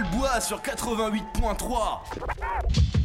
Albois sur 88.3.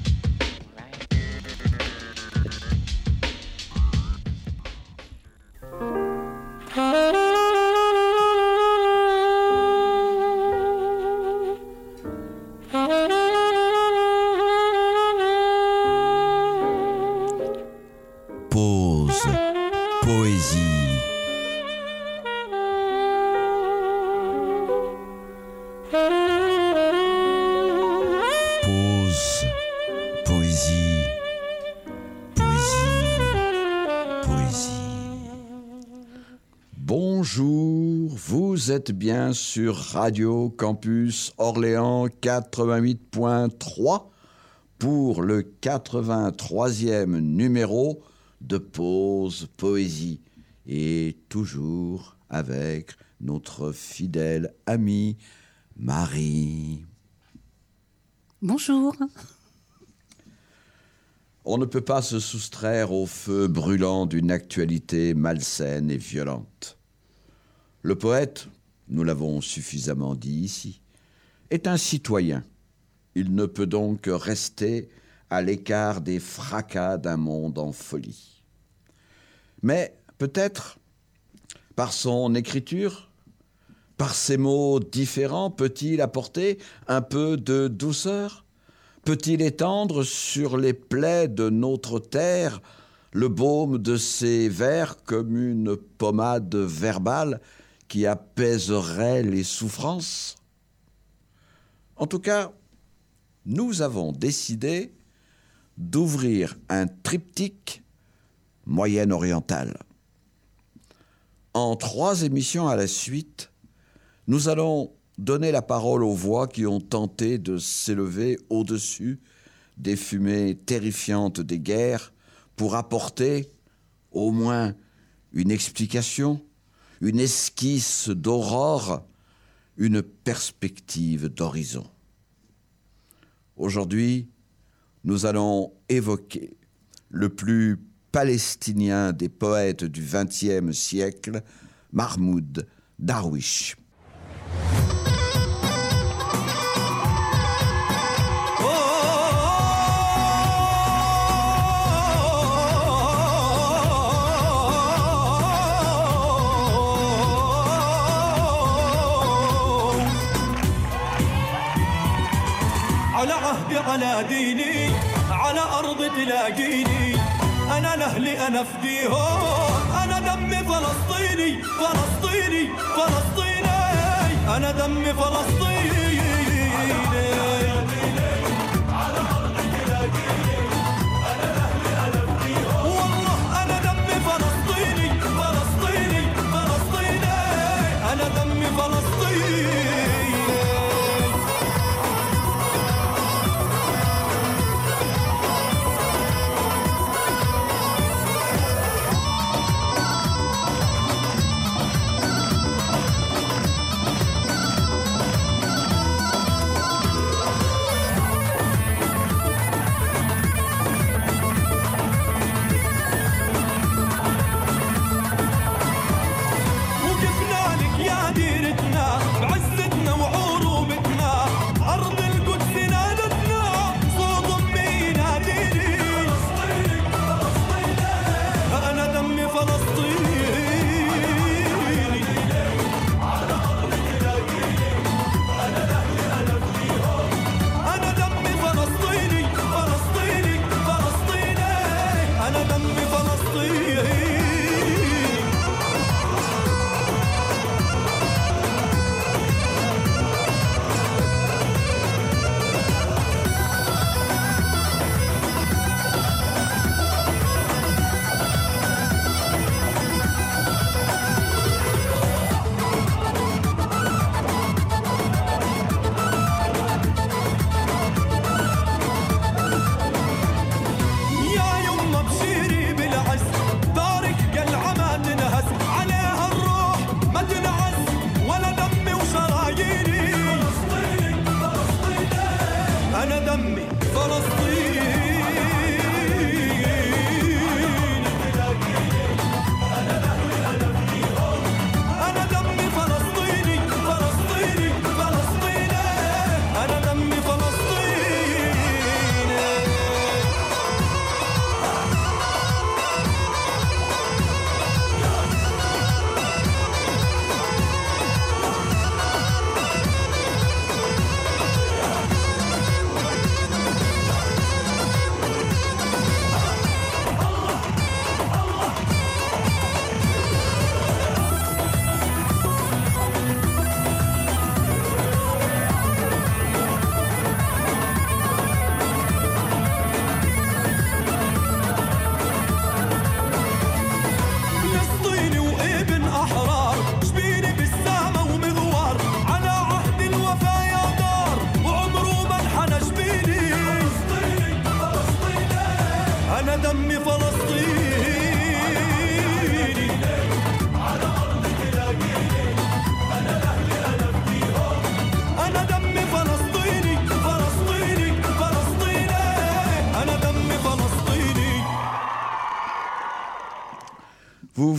vous êtes bien sur Radio Campus Orléans 88.3 pour le 83e numéro de Pause Poésie et toujours avec notre fidèle amie Marie. Bonjour. On ne peut pas se soustraire au feu brûlant d'une actualité malsaine et violente. Le poète, nous l'avons suffisamment dit ici, est un citoyen. Il ne peut donc rester à l'écart des fracas d'un monde en folie. Mais peut-être, par son écriture, par ses mots différents, peut-il apporter un peu de douceur? Peut-il étendre sur les plaies de notre terre le baume de ses vers comme une pommade verbale qui apaiserait les souffrances En tout cas, nous avons décidé d'ouvrir un triptyque moyen-oriental. En trois émissions à la suite, nous allons donner la parole aux voix qui ont tenté de s'élever au-dessus des fumées terrifiantes des guerres pour apporter au moins une explication, une esquisse d'aurore, une perspective d'horizon. Aujourd'hui, nous allons évoquer le plus palestinien des poètes du XXe siècle, Mahmoud Darwish. عهدي على ديني على أرض تلاقيني. أنا لأهلي أنا فديهم. أنا دمي فلسطيني فلسطيني فلسطيني. أنا دمي فلسطيني.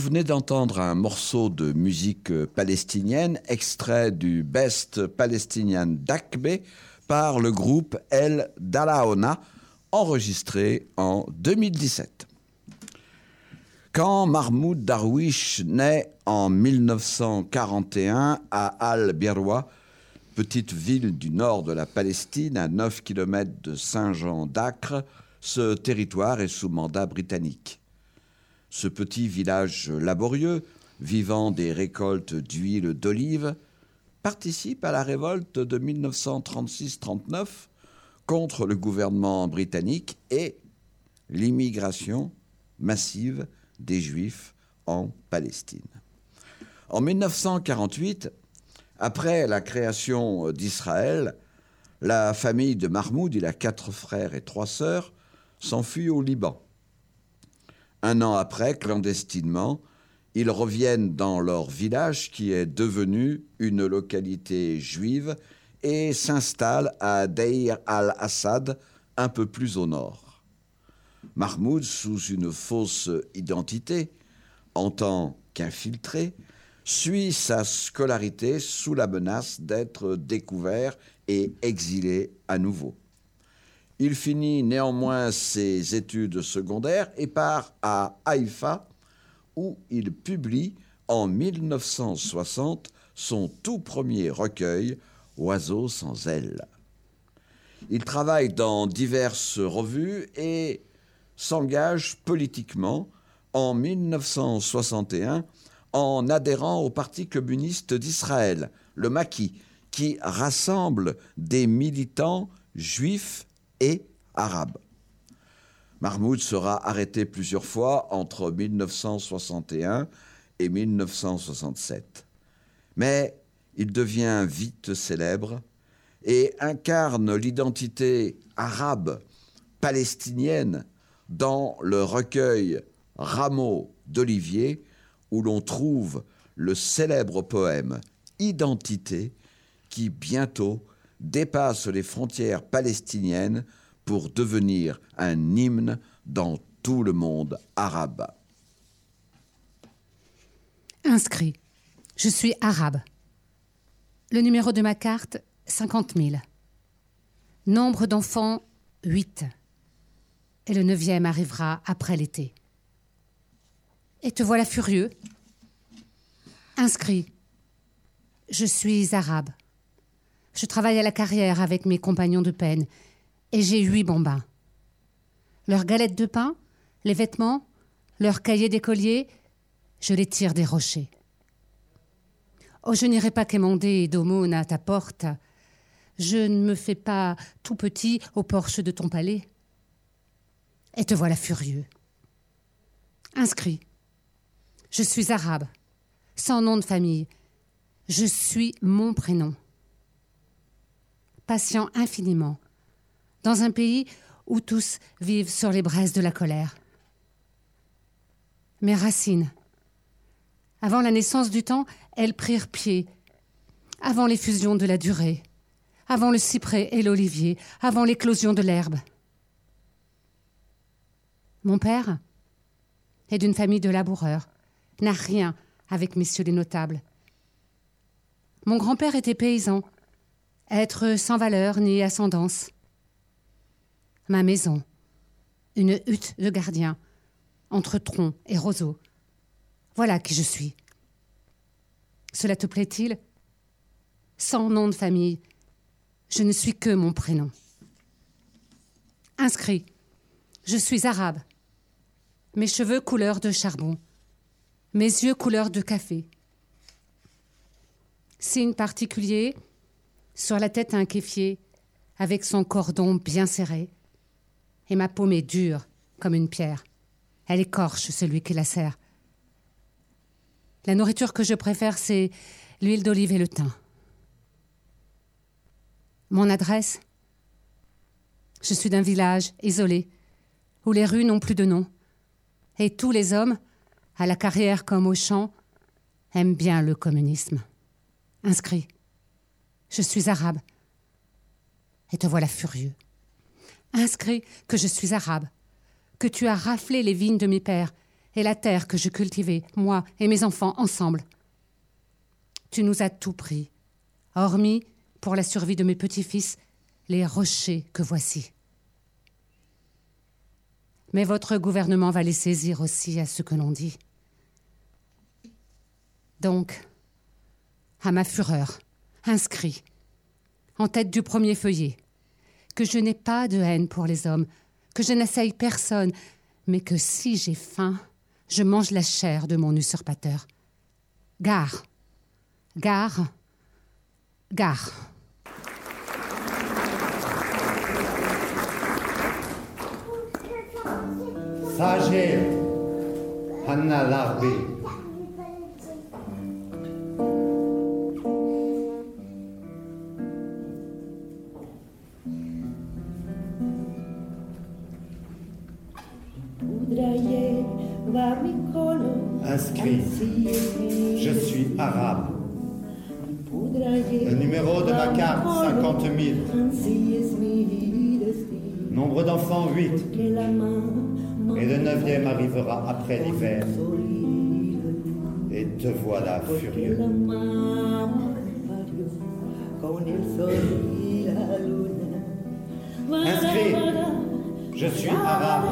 Venez d'entendre un morceau de musique palestinienne extrait du Best Palestinian Dakbe par le groupe El Dalaona, enregistré en 2017. Quand Mahmoud Darwish naît en 1941 à Al-Birwa, petite ville du nord de la Palestine à 9 km de Saint-Jean d'Acre, ce territoire est sous mandat britannique. Ce petit village laborieux, vivant des récoltes d'huile d'olive, participe à la révolte de 1936-39 contre le gouvernement britannique et l'immigration massive des Juifs en Palestine. En 1948, après la création d'Israël, la famille de Mahmoud, il a quatre frères et trois sœurs, s'enfuit au Liban. Un an après, clandestinement, ils reviennent dans leur village qui est devenu une localité juive et s'installent à Deir al-Assad, un peu plus au nord. Mahmoud, sous une fausse identité, en tant qu'infiltré, suit sa scolarité sous la menace d'être découvert et exilé à nouveau. Il finit néanmoins ses études secondaires et part à Haïfa, où il publie en 1960 son tout premier recueil, Oiseaux sans ailes. Il travaille dans diverses revues et s'engage politiquement en 1961 en adhérant au Parti communiste d'Israël, le Maquis, qui rassemble des militants juifs et arabes. Mahmoud sera arrêté plusieurs fois entre 1961 et 1967. Mais il devient vite célèbre et incarne l'identité arabe palestinienne dans le recueil Rameaux d'Olivier où l'on trouve le célèbre poème Identité qui bientôt dépasse les frontières palestiniennes pour devenir un hymne dans tout le monde arabe. Inscrit. Je suis arabe. Le numéro de ma carte, 50 000. Nombre d'enfants, 8. Et le neuvième arrivera après l'été. Et te voilà furieux. Inscrit. Je suis arabe. Je travaille à la carrière avec mes compagnons de peine et j'ai huit bambins. Leurs galettes de pain, les vêtements, leurs cahiers d'écolier, je les tire des rochers. Oh, je n'irai pas quémander d'aumône à ta porte. Je ne me fais pas tout petit au porche de ton palais. Et te voilà furieux. Inscrit. Je suis arabe, sans nom de famille. Je suis mon prénom. Patient infiniment, dans un pays où tous vivent sur les braises de la colère. Mes racines. Avant la naissance du temps, elles prirent pied. Avant l'effusion de la durée. Avant le cyprès et l'olivier. Avant l'éclosion de l'herbe. Mon père est d'une famille de laboureurs, n'a rien avec messieurs les notables. Mon grand-père était paysan, être sans valeur ni ascendance. Ma maison, une hutte de gardien, entre troncs et roseaux. Voilà qui je suis. Cela te plaît-il? Sans nom de famille, je ne suis que mon prénom. Inscrit, je suis arabe. Mes cheveux couleur de charbon, mes yeux couleur de café. Signe particulier, sur la tête un kéfier, avec son cordon bien serré. Et ma paume est dure comme une pierre. Elle écorche celui qui la serre. La nourriture que je préfère, c'est l'huile d'olive et le thym. Mon adresse? Je suis d'un village isolé, où les rues n'ont plus de nom. Et tous les hommes, à la carrière comme au champ, aiment bien le communisme. Inscrit. Je suis arabe. Et te voilà furieux. Inscrit que je suis arabe, que tu as raflé les vignes de mes pères et la terre que je cultivais, moi et mes enfants ensemble. Tu nous as tout pris, hormis, pour la survie de mes petits-fils, les rochers que voici. Mais votre gouvernement va les saisir aussi à ce que l'on dit. Donc, à ma fureur, inscrit, en tête du premier feuillet, que je n'ai pas de haine pour les hommes, que je n'assaille personne, mais que si j'ai faim, je mange la chair de mon usurpateur. Gare, gare, gare. Sager, Hanna Larbi. Je suis arabe. Le numéro de ma carte, 50 000. Nombre d'enfants, 8. Et le neuvième arrivera après l'hiver. Et te voilà furieux. Inscrit, je suis arabe.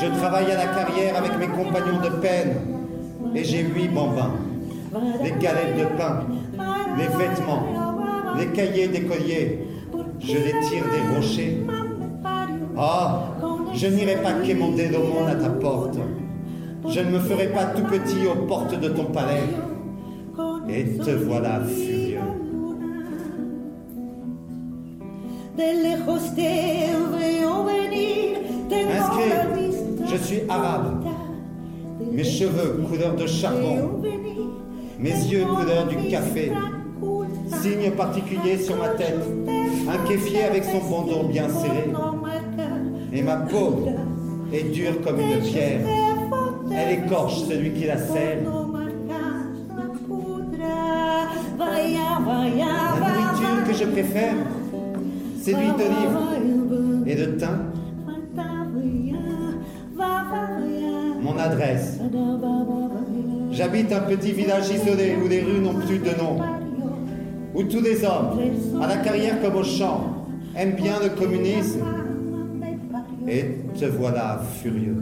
Je travaille à la carrière avec mes compagnons de peine. Et j'ai huit bambins. Les galettes de pain, les vêtements, les cahiers d'écoliers. Je les tire des rochers. Ah, je n'irai pas quémander l'aumône à ta porte. Je ne me ferai pas tout petit aux portes de ton palais. Et te voilà furieux. Inscrit, je suis arabe. Mes cheveux couleur de charbon. Mes yeux couleur du café. Signe particulier sur ma tête. Un kéfier avec son bandeau bien serré. Et ma peau est dure comme une pierre. Elle écorche celui qui la serre. La nourriture que je préfère, c'est l'huile d'olive et de thym. J'habite un petit village isolé où les rues n'ont plus de nom. Où tous les hommes, à la carrière comme au champ, aiment bien le communisme. Et te voilà furieux.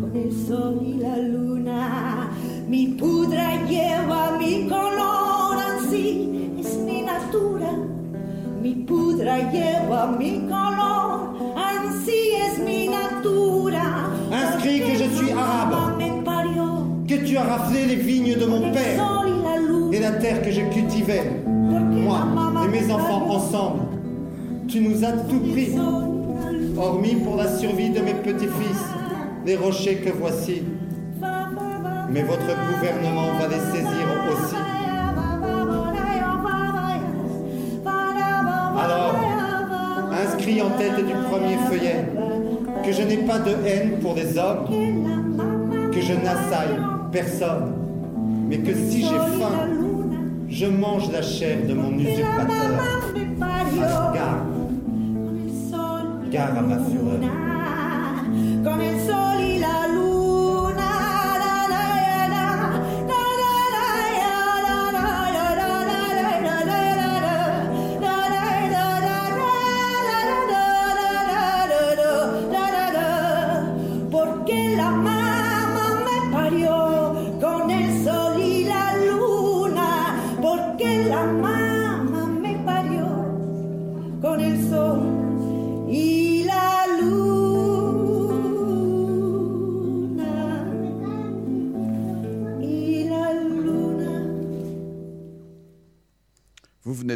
Que je suis arabe. Que tu as raflé les vignes de mon père et la terre que je cultivais, moi et mes enfants ensemble. Tu nous as tout pris, hormis pour la survie de mes petits-fils, les rochers que voici. Mais votre gouvernement va les saisir aussi. Alors, inscrit en tête du premier feuillet, que je n'ai pas de haine pour les hommes, que je n'assaille personne, mais que si j'ai faim, je mange la chair de mon usurpateur. Alors gare, gare à ma fureur.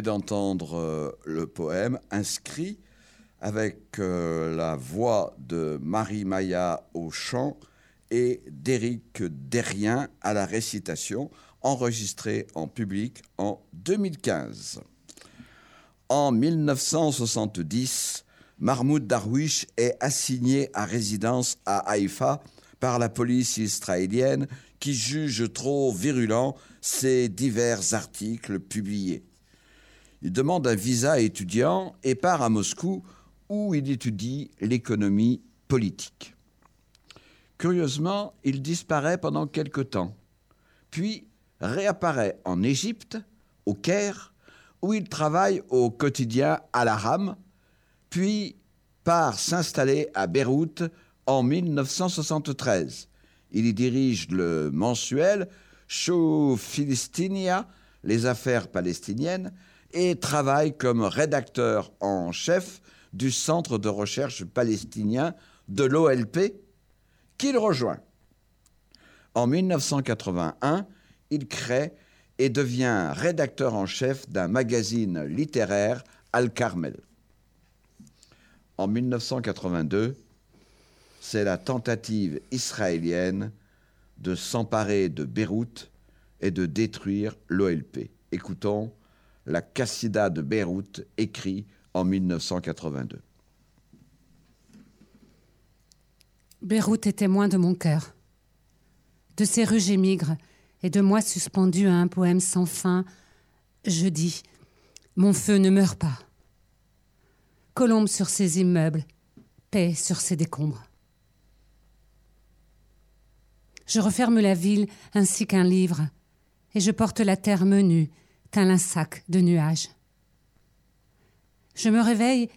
D'entendre euh, le poème inscrit avec euh, la voix de Marie-Maya au chant et d'Éric Derrien à la récitation, enregistré en public en 2015. En 1970, Mahmoud Darwish est assigné à résidence à Haïfa par la police israélienne qui juge trop virulent ses divers articles publiés. Il demande un visa étudiant et part à Moscou où il étudie l'économie politique. Curieusement, il disparaît pendant quelque temps, puis réapparaît en Égypte, au Caire, où il travaille au quotidien Al-Aram, puis part s'installer à Beyrouth en 1973. Il y dirige le mensuel Show Philistinia, les affaires palestiniennes, et travaille comme rédacteur en chef du Centre de recherche palestinien de l'OLP, qu'il rejoint. En 1981, il crée et devient rédacteur en chef d'un magazine littéraire, Al-Carmel. En 1982, c'est la tentative israélienne de s'emparer de Beyrouth et de détruire l'OLP. Écoutons la Cassida de Beyrouth, écrit en 1982. Beyrouth est témoin de mon cœur. De ses rues j'émigre, et de moi suspendu à un poème sans fin, je dis Mon feu ne meurt pas. Colombe sur ses immeubles, paix sur ses décombres. Je referme la ville ainsi qu'un livre, et je porte la terre menue, un sac de nuages. Je me réveille,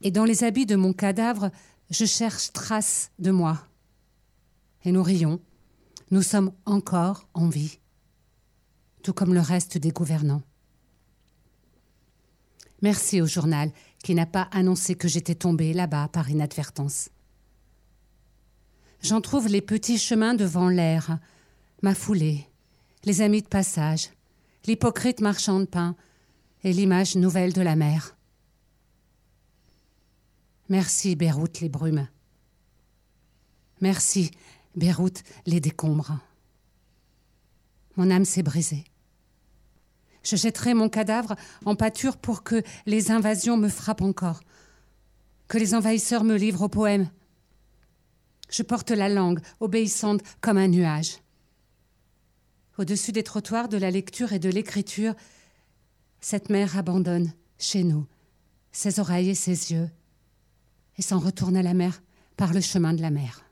et dans les habits de mon cadavre, je cherche trace de moi. Et nous rions, nous sommes encore en vie, tout comme le reste des gouvernants. Merci au journal qui n'a pas annoncé que j'étais tombée là-bas par inadvertance. J'en trouve les petits chemins devant l'air, ma foulée, les amis de passage, l'hypocrite marchand de pain et l'image nouvelle de la mer. Merci, Beyrouth, les brumes. Merci, Beyrouth, les décombres. Mon âme s'est brisée. Je jetterai mon cadavre en pâture pour que les invasions me frappent encore, que les envahisseurs me livrent au poème. Je porte la langue, obéissante comme un nuage au-dessus des trottoirs de la lecture et de l'écriture, cette mère abandonne, chez nous, ses oreilles et ses yeux, et s'en retourne à la mer par le chemin de la mer.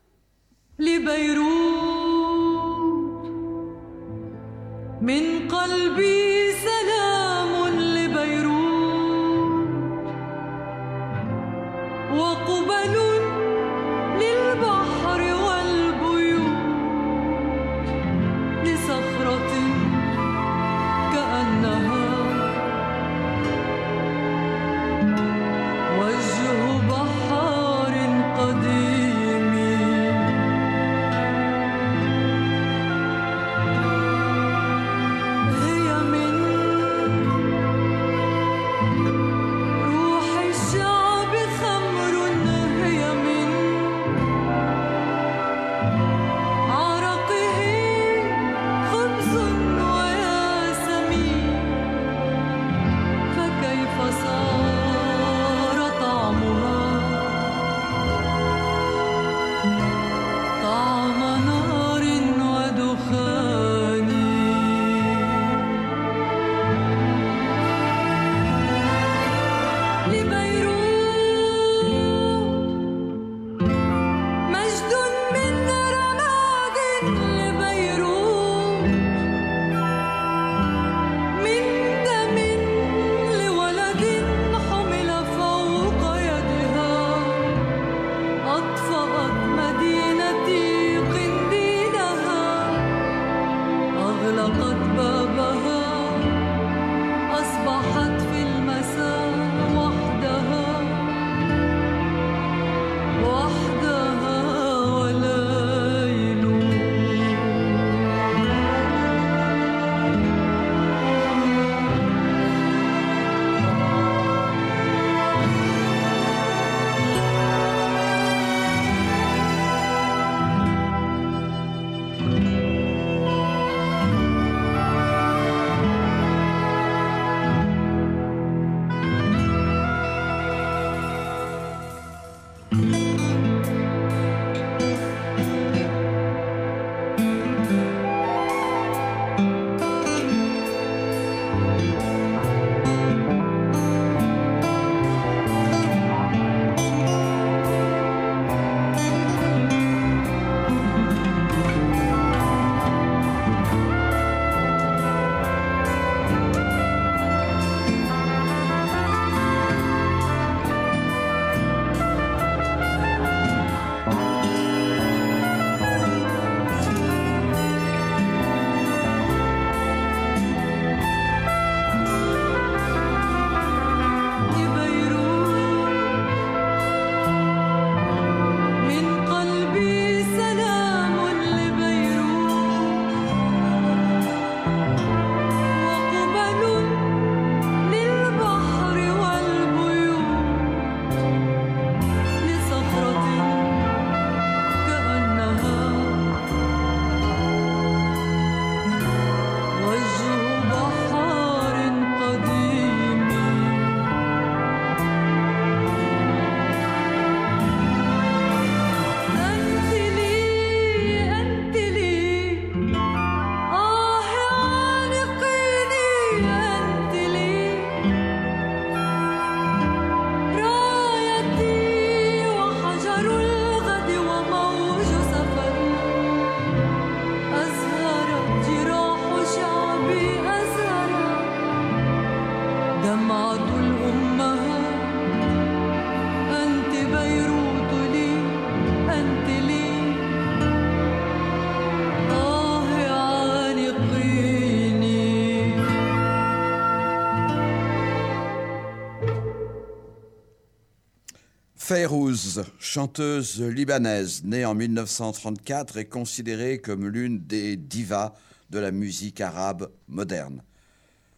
Fayrouz, chanteuse libanaise née en 1934, est considérée comme l'une des divas de la musique arabe moderne.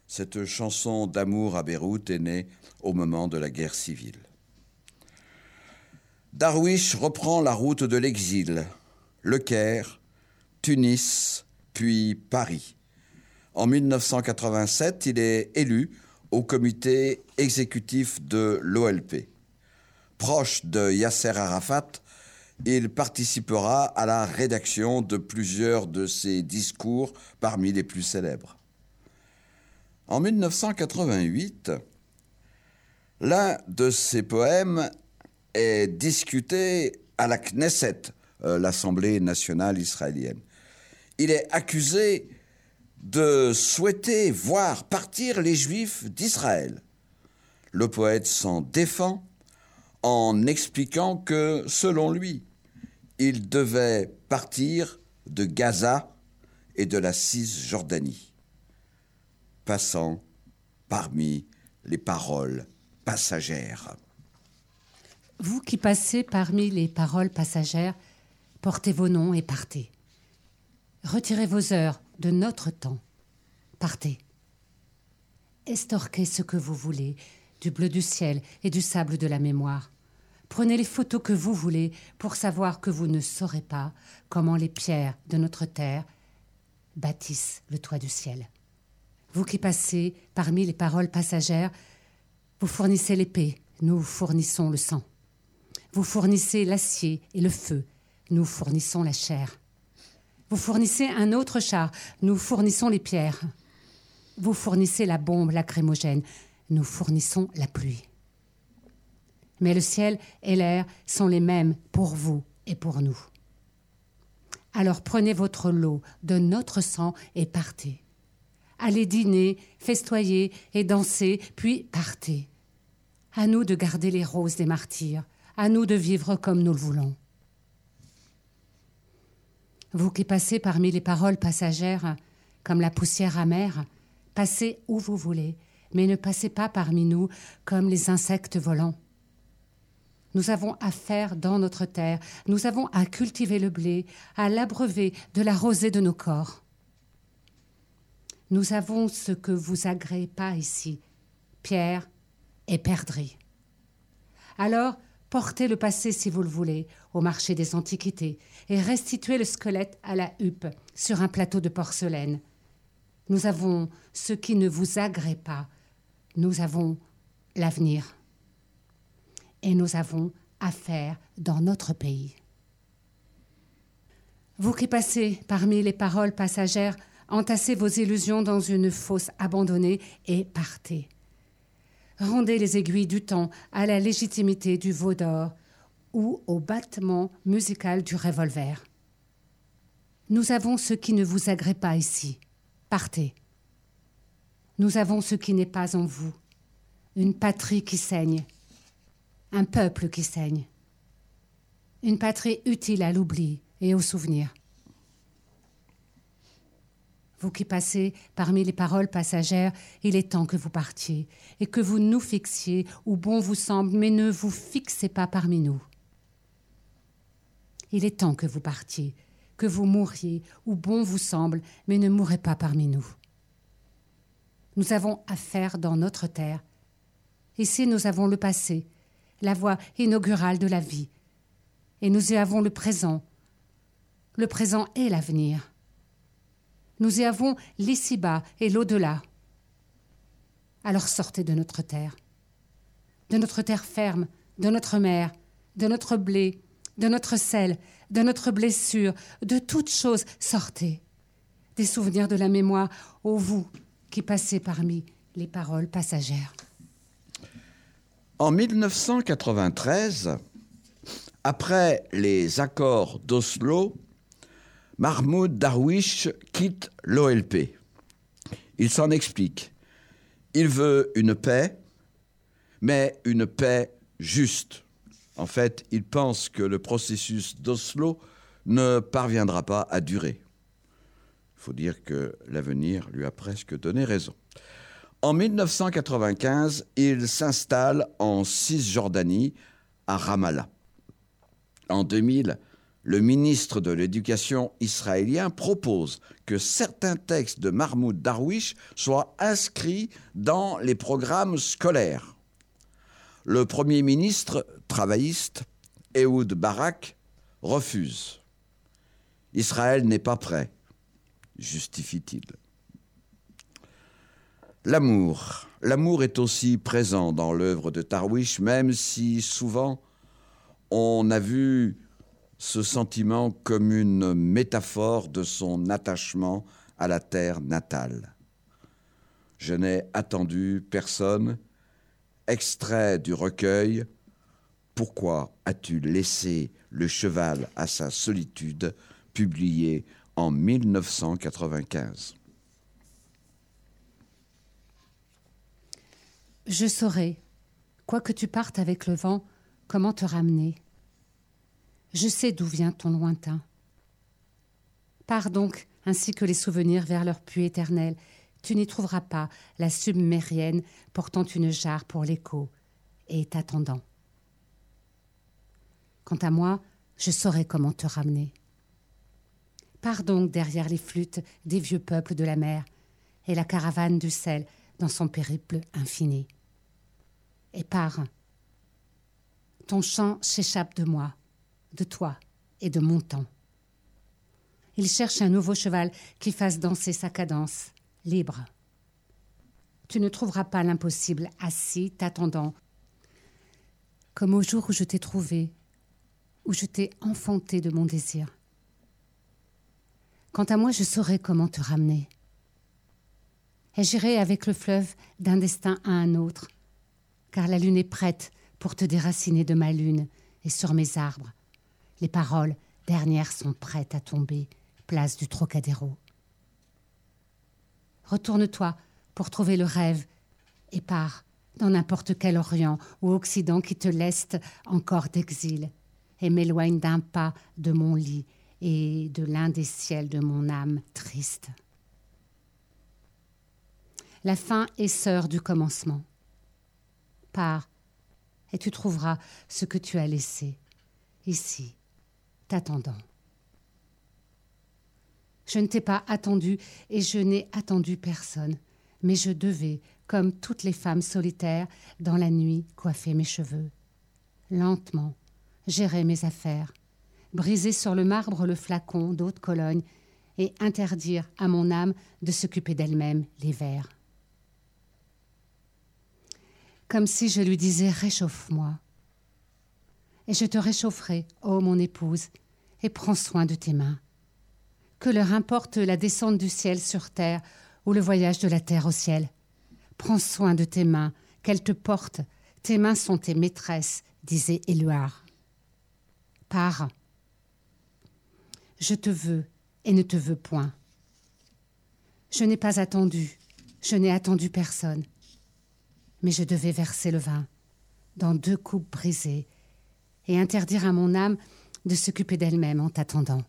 Cette chanson d'amour à Beyrouth est née au moment de la guerre civile. Darwish reprend la route de l'exil, Le Caire, Tunis, puis Paris. En 1987, il est élu au comité exécutif de l'OLP. Proche de Yasser Arafat, il participera à la rédaction de plusieurs de ses discours parmi les plus célèbres. En 1988, l'un de ses poèmes est discuté à la Knesset, euh, l'Assemblée nationale israélienne. Il est accusé de souhaiter voir partir les Juifs d'Israël. Le poète s'en défend en expliquant que, selon lui, ils devaient partir de Gaza et de la Cisjordanie, passant parmi les paroles passagères. Vous qui passez parmi les paroles passagères, portez vos noms et partez. Retirez vos heures de notre temps. Partez. Estorquez ce que vous voulez, du bleu du ciel et du sable de la mémoire. Prenez les photos que vous voulez pour savoir que vous ne saurez pas comment les pierres de notre terre bâtissent le toit du ciel. Vous qui passez parmi les paroles passagères, vous fournissez l'épée, nous fournissons le sang. Vous fournissez l'acier et le feu, nous fournissons la chair. Vous fournissez un autre char, nous fournissons les pierres. Vous fournissez la bombe lacrymogène, nous fournissons la pluie. Mais le ciel et l'air sont les mêmes pour vous et pour nous. Alors prenez votre lot de notre sang et partez. Allez dîner, festoyer et danser, puis partez. À nous de garder les roses des martyrs, à nous de vivre comme nous le voulons. Vous qui passez parmi les paroles passagères, comme la poussière amère, passez où vous voulez, mais ne passez pas parmi nous comme les insectes volants. Nous avons à faire dans notre terre, nous avons à cultiver le blé, à l'abreuver de la rosée de nos corps. Nous avons ce que vous agréez pas ici, pierre et perdrix. Alors, portez le passé si vous le voulez au marché des antiquités et restituez le squelette à la huppe sur un plateau de porcelaine. Nous avons ce qui ne vous agrée pas. Nous avons l'avenir. Et nous avons affaire dans notre pays. Vous qui passez parmi les paroles passagères, entassez vos illusions dans une fosse abandonnée et partez. Rendez les aiguilles du temps à la légitimité du veau d'or ou au battement musical du revolver. Nous avons ce qui ne vous agrée pas ici. Partez. Nous avons ce qui n'est pas en vous. Une patrie qui saigne. Un peuple qui saigne. Une patrie utile à l'oubli et au souvenir. Vous qui passez parmi les paroles passagères, il est temps que vous partiez et que vous nous fixiez où bon vous semble, mais ne vous fixez pas parmi nous. Il est temps que vous partiez, que vous mouriez où bon vous semble, mais ne mourrez pas parmi nous. Nous avons affaire dans notre terre. Ici, nous avons le passé, la voie inaugurale de la vie. Et nous y avons le présent, le présent et l'avenir. Nous y avons l'ici-bas et l'au-delà. Alors sortez de notre terre, de notre terre ferme, de notre mer, de notre blé, de notre sel, de notre blessure, de toutes choses, sortez. Des souvenirs de la mémoire, ô vous qui passez parmi les paroles passagères. En 1993, après les accords d'Oslo, Mahmoud Darwish quitte l'OLP. Il s'en explique. Il veut une paix, mais une paix juste. En fait, il pense que le processus d'Oslo ne parviendra pas à durer. Faut dire que l'avenir lui a presque donné raison. En 1995, il s'installe en Cisjordanie à Ramallah. En 2000, le ministre de l'Éducation israélien propose que certains textes de Mahmoud Darwish soient inscrits dans les programmes scolaires. Le Premier ministre travailliste, Ehud Barak, refuse. Israël n'est pas prêt, justifie-t-il. L'amour. L'amour est aussi présent dans l'œuvre de Darwish, même si souvent on a vu ce sentiment comme une métaphore de son attachement à la terre natale. Je n'ai attendu personne. Extrait du recueil Pourquoi as-tu laissé le cheval à sa solitude publié en 1995 Je saurai, quoi que tu partes avec le vent, comment te ramener? Je sais d'où vient ton lointain. Pars donc, ainsi que les souvenirs, vers leur puits éternel. Tu n'y trouveras pas la submérienne portant une jarre pour l'écho et t'attendant. Quant à moi, je saurai comment te ramener. Pars donc derrière les flûtes des vieux peuples de la mer et la caravane du sel dans son périple infini. Et pars. Ton chant s'échappe de moi, de toi et de mon temps. Il cherche un nouveau cheval qui fasse danser sa cadence, libre. Tu ne trouveras pas l'impossible assis, t'attendant, comme au jour où je t'ai trouvé, où je t'ai enfanté de mon désir. Quant à moi, je saurai comment te ramener. Et j'irai avec le fleuve d'un destin à un autre, car la lune est prête pour te déraciner de ma lune et sur mes arbres. Les paroles dernières sont prêtes à tomber, place du Trocadéro. Retourne-toi pour trouver le rêve et pars dans n'importe quel Orient ou Occident qui te leste encore d'exil et m'éloigne d'un pas de mon lit et de l'un des ciels de mon âme triste. La fin est sœur du commencement. Pars et tu trouveras ce que tu as laissé ici, t'attendant. Je ne t'ai pas attendu et je n'ai attendu personne, mais je devais, comme toutes les femmes solitaires, dans la nuit, coiffer mes cheveux. Lentement, gérer mes affaires, briser sur le marbre le flacon d'eau de Cologne et interdire à mon âme de s'occuper d'elle-même les vers. Comme si je lui disais Réchauffe-moi. Et je te réchaufferai, ô mon épouse, et prends soin de tes mains. Que leur importe la descente du ciel sur terre ou le voyage de la terre au ciel. Prends soin de tes mains, qu'elles te portent. Tes mains sont tes maîtresses, disait Éluard. Je te veux et ne te veux point. Je n'ai pas attendu, je n'ai attendu personne. Mais je devais verser le vin dans deux coupes brisées et interdire à mon âme de s'occuper d'elle-même en t'attendant.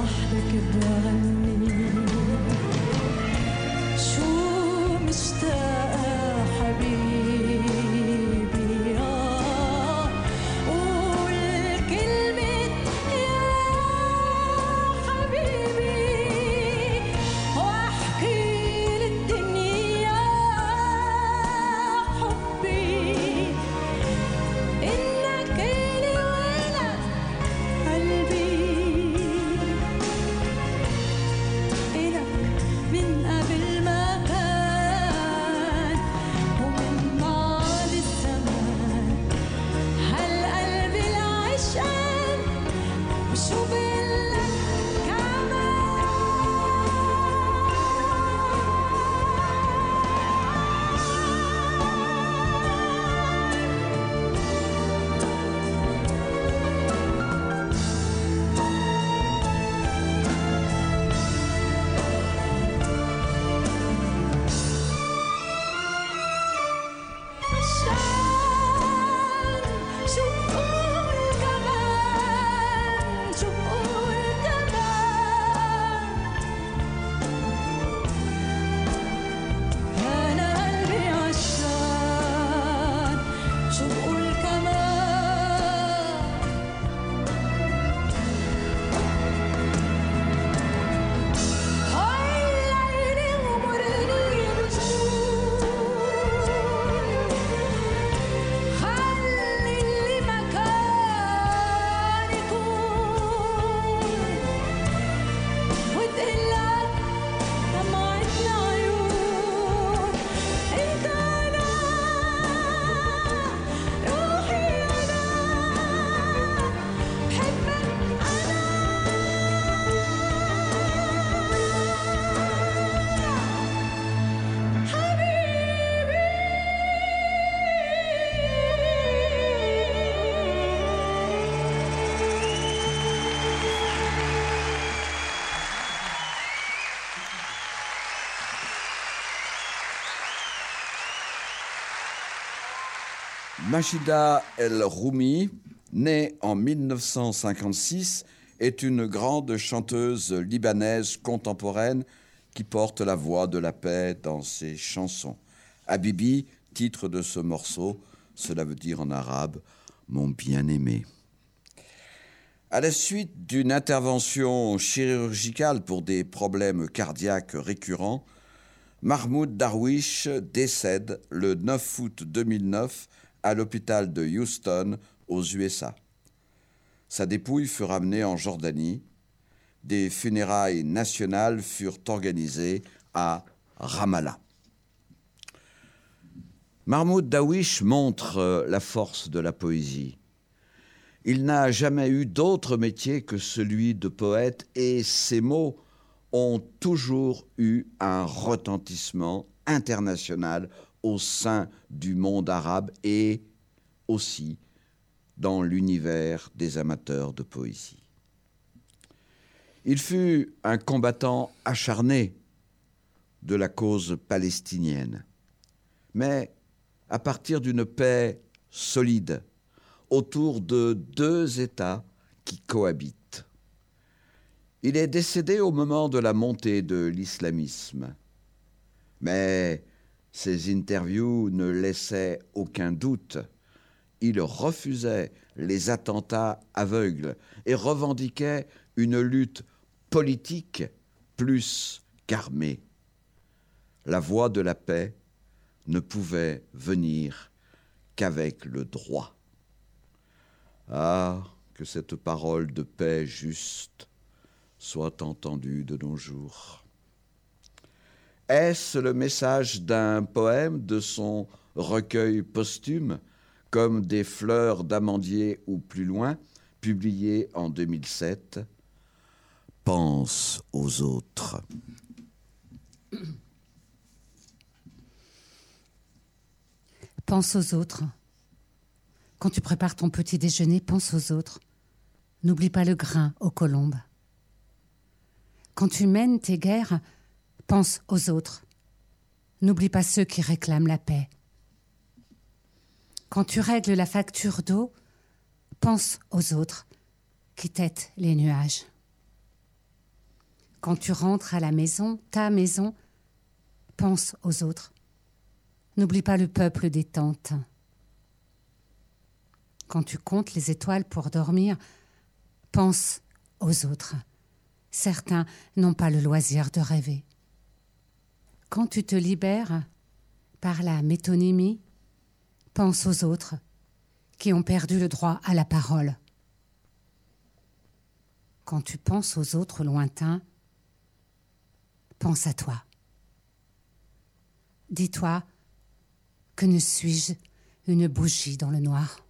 blanche de cœur nuit. Machida El Roumi, née en 1956, est une grande chanteuse libanaise contemporaine qui porte la voix de la paix dans ses chansons. Habibi, titre de ce morceau, cela veut dire en arabe mon bien-aimé. À la suite d'une intervention chirurgicale pour des problèmes cardiaques récurrents, Mahmoud Darwish décède le 9 août 2009 à l'hôpital de Houston aux USA. Sa dépouille fut ramenée en Jordanie. Des funérailles nationales furent organisées à Ramallah. Mahmoud Darwish montre euh, la force de la poésie. Il n'a jamais eu d'autre métier que celui de poète et ses mots ont toujours eu un retentissement international au sein du monde arabe et aussi dans l'univers des amateurs de poésie. Il fut un combattant acharné de la cause palestinienne, mais à partir d'une paix solide autour de deux États qui cohabitent. Il est décédé au moment de la montée de l'islamisme, mais ses interviews ne laissaient aucun doute. Il refusait les attentats aveugles et revendiquait une lutte politique plus qu'armée. La voie de la paix ne pouvait venir qu'avec le droit. Ah, que cette parole de paix juste soit entendue de nos jours. Est-ce le message d'un poème de son recueil posthume, comme des fleurs d'amandier ou plus loin, publié en 2007 Pense aux autres. Pense aux autres. Quand tu prépares ton petit déjeuner, pense aux autres. N'oublie pas le grain aux colombes. Quand tu mènes tes guerres, pense aux autres. N'oublie pas ceux qui réclament la paix. Quand tu règles la facture d'eau, pense aux autres qui têtent les nuages. Quand tu rentres à la maison, ta maison, pense aux autres. N'oublie pas le peuple des tentes. Quand tu comptes les étoiles pour dormir, pense aux autres. Certains n'ont pas le loisir de rêver. Quand tu te libères par la métonymie, pense aux autres qui ont perdu le droit à la parole. Quand tu penses aux autres lointains, pense à toi. Dis-toi que ne suis-je une bougie dans le noir?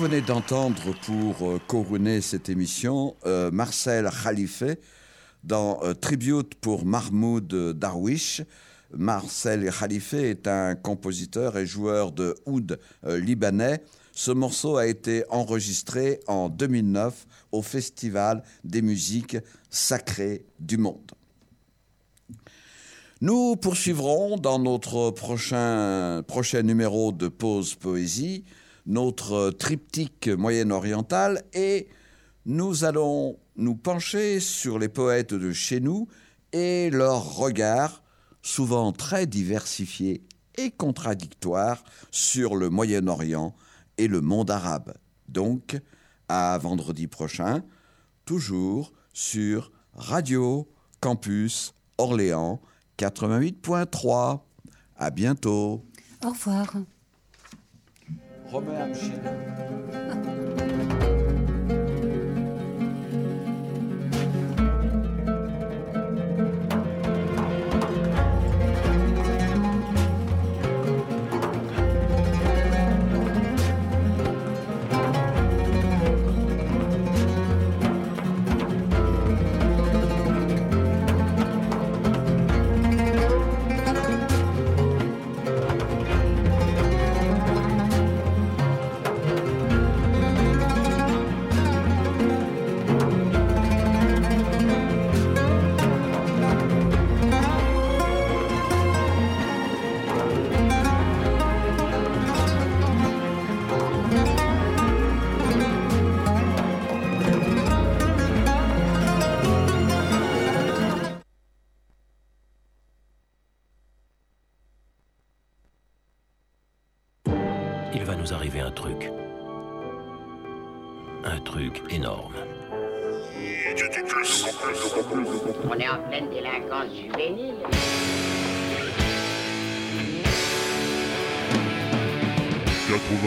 Venez d'entendre pour euh, couronner cette émission euh, Marcel Khalife dans euh, Tribute pour Mahmoud Darwish. Marcel Khalife est un compositeur et joueur de oud libanais. Ce morceau a été enregistré en 2009 au Festival des musiques sacrées du monde. Nous poursuivrons dans notre prochain, prochain numéro de Pause Poésie notre triptyque moyen-oriental et nous allons nous pencher sur les poètes de chez nous et leurs regards, souvent très diversifiés et contradictoires, sur le Moyen-Orient et le monde arabe. Donc, à vendredi prochain, toujours sur Radio Campus Orléans 88.3. À bientôt. Au revoir. Romain Amchine.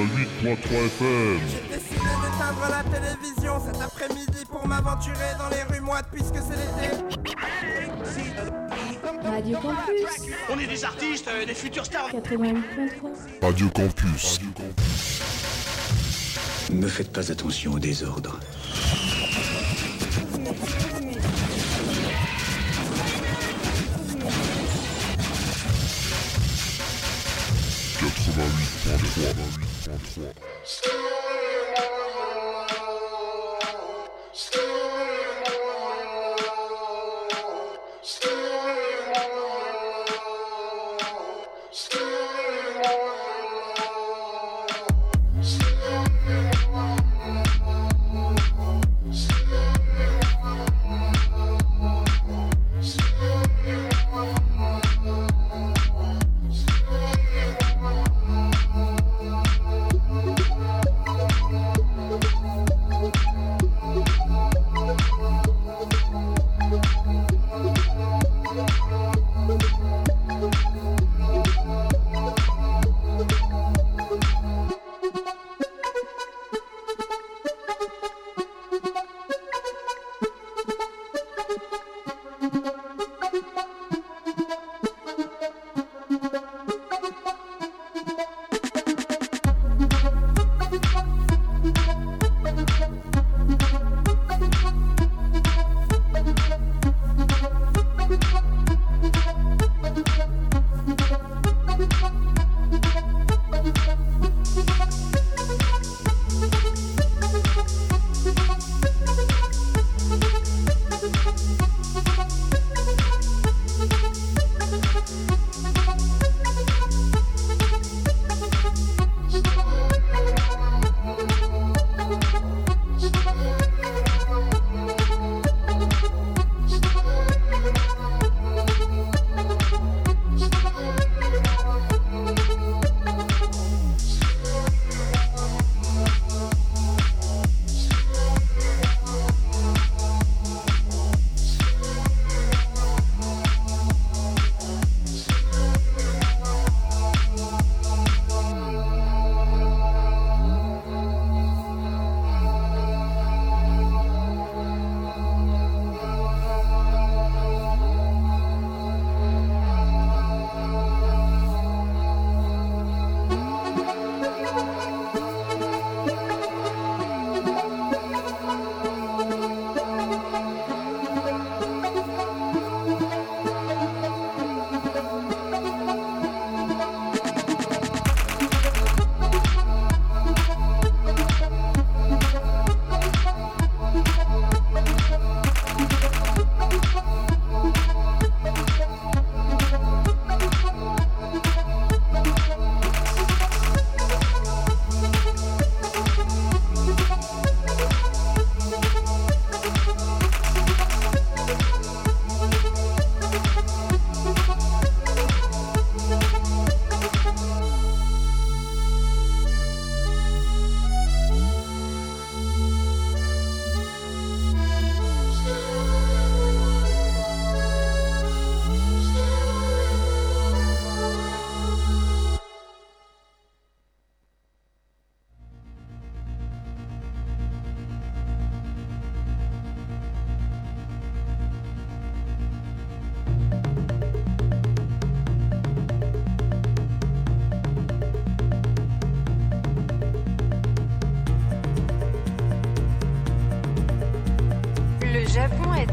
J'ai décidé d'éteindre la télévision cet après-midi pour m'aventurer dans les rues moites puisque c'est l'été. Radio Campus On est des artistes, euh, des futurs stars. 88.3 Radio Campus. Ne faites pas attention au désordre. Le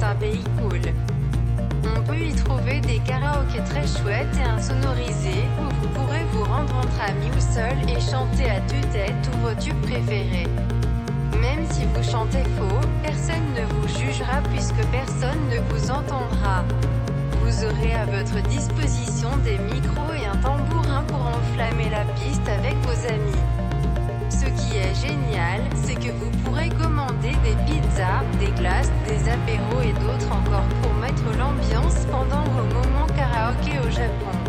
un pays cool. On peut y trouver des karaokés très chouettes et insonorisés où vous pourrez vous rendre entre amis ou seul et chanter à tue-tête tous vos tubes préférés. Même si vous chantez faux, personne ne vous jugera puisque personne ne vous entendra. Vous aurez à votre disposition des micros et un tambourin pour enflammer la piste avec vos amis. Ce qui est génial, c'est que vous pourrez commander des pizzas, des glaces, des apéros et d'autres encore pour mettre l'ambiance pendant vos moments karaoké au Japon.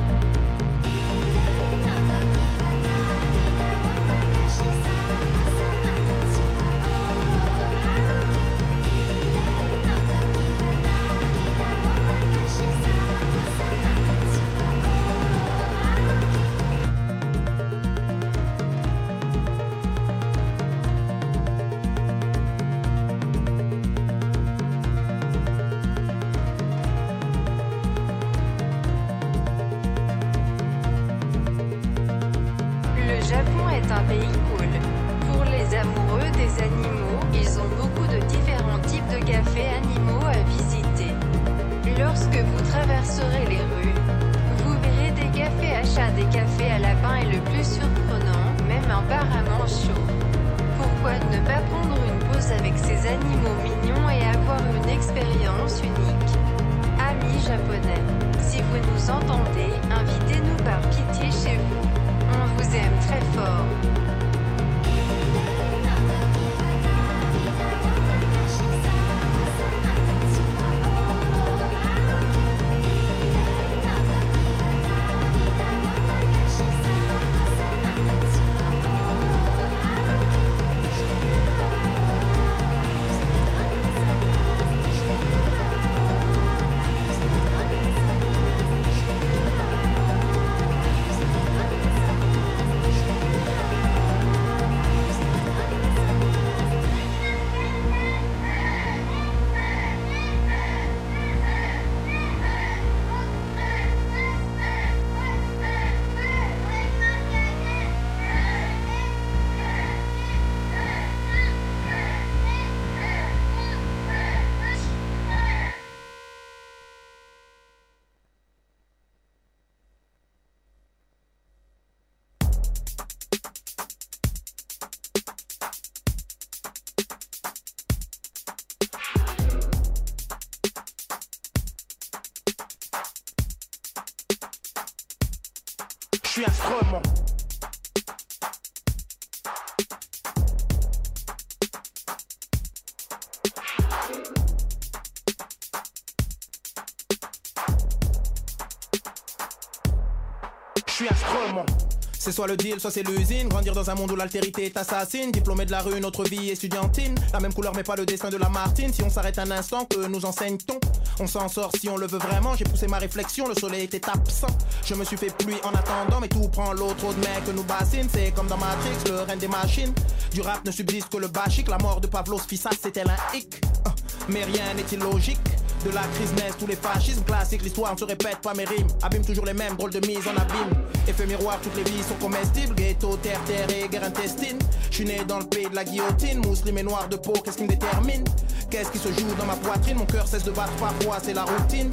C'est soit le deal, soit c'est l'usine. Grandir dans un monde où l'altérité est assassine. Diplômé de la rue, notre vie estudiantine. La même couleur, mais pas le destin de la Martine. Si on s'arrête un instant, que nous enseigne-t-on? On s'en sort si on le veut vraiment. J'ai poussé ma réflexion, le soleil était absent. Je me suis fait pluie en attendant, mais tout prend l'eau. Trop de que nous bassinent. C'est comme dans Matrix, le reine des machines. Du rap ne subsiste que le bachic. La mort de Pavlos Fissas, c'était un hic. Ah, Mais rien n'est illogique. De la crise naissent tous les fascismes classiques, l'histoire ne se répète pas mes rimes. Abîme toujours les mêmes, drôles de mise en abîme. Effet miroir, toutes les vies sont comestibles. Ghetto, terre, terre et guerre intestine. Je suis né dans le pays de la guillotine. Musulman et noir de peau, qu'est-ce qui me détermine? Qu'est-ce qui se joue dans ma poitrine? Mon cœur cesse de battre parfois, c'est la routine.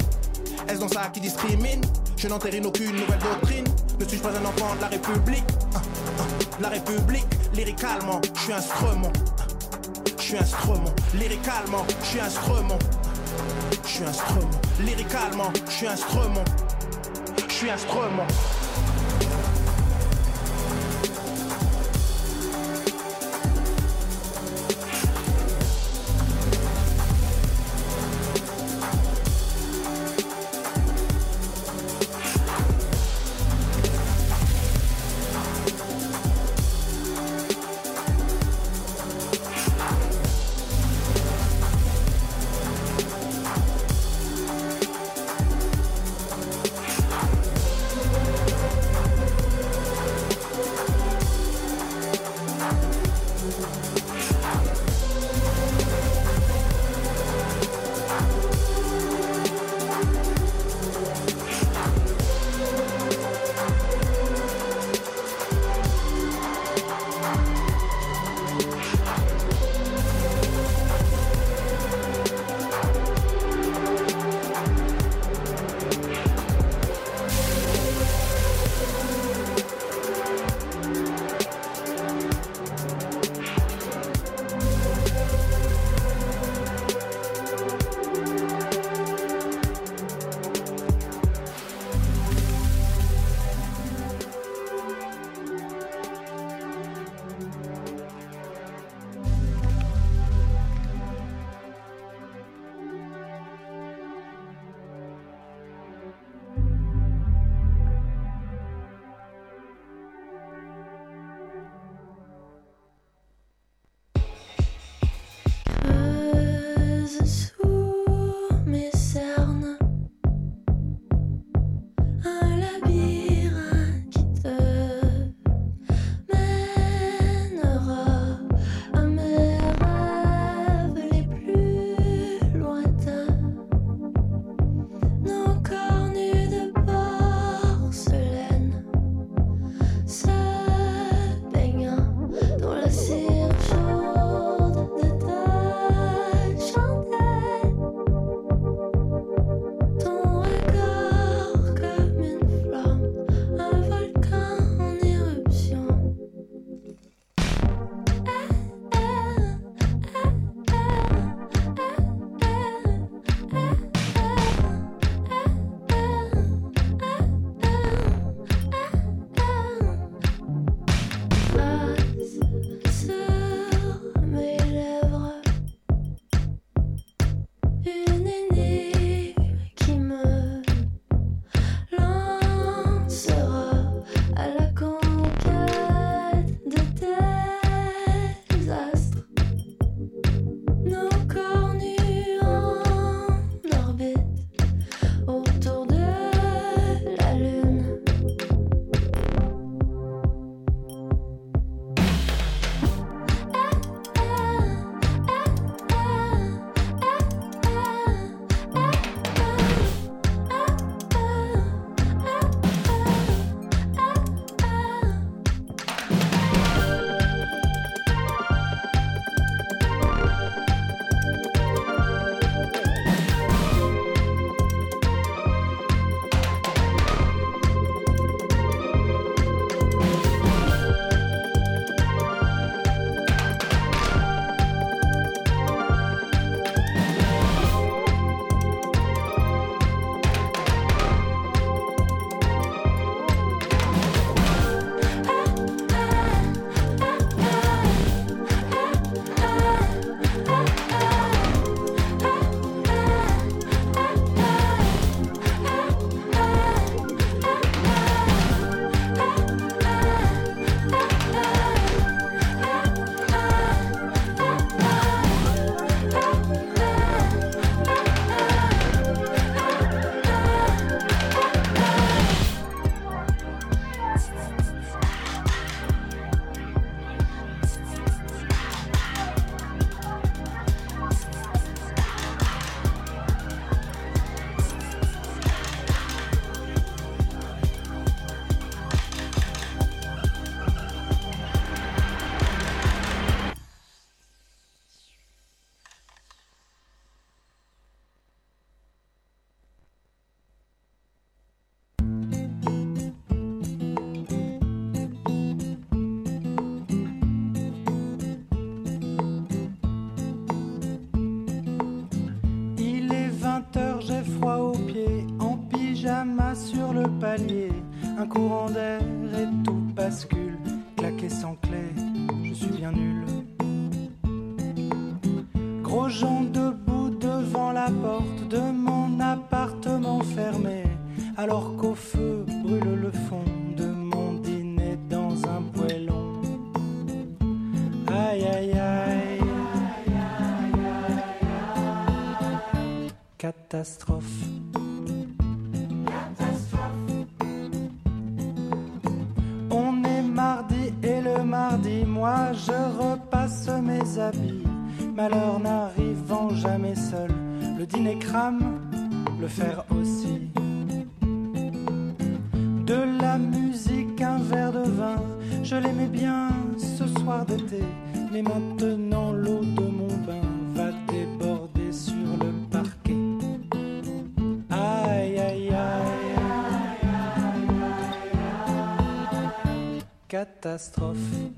Est-ce dans ça qui discrimine? Je n'entérine aucune nouvelle doctrine. Ne suis-je pas un enfant de la République? Ah, ah, La République, lyricalement, je suis instrument. Je suis instrument, lyricalement, je suis instrument. Je suis instrument, lyricalement, je suis instrument. Je suis instrument. la porte de mon appartement fermé, alors qu'au feu brûle le fond de mon dîner dans un poêlon. Aïe aïe aïe. Catastrophe. catastrophe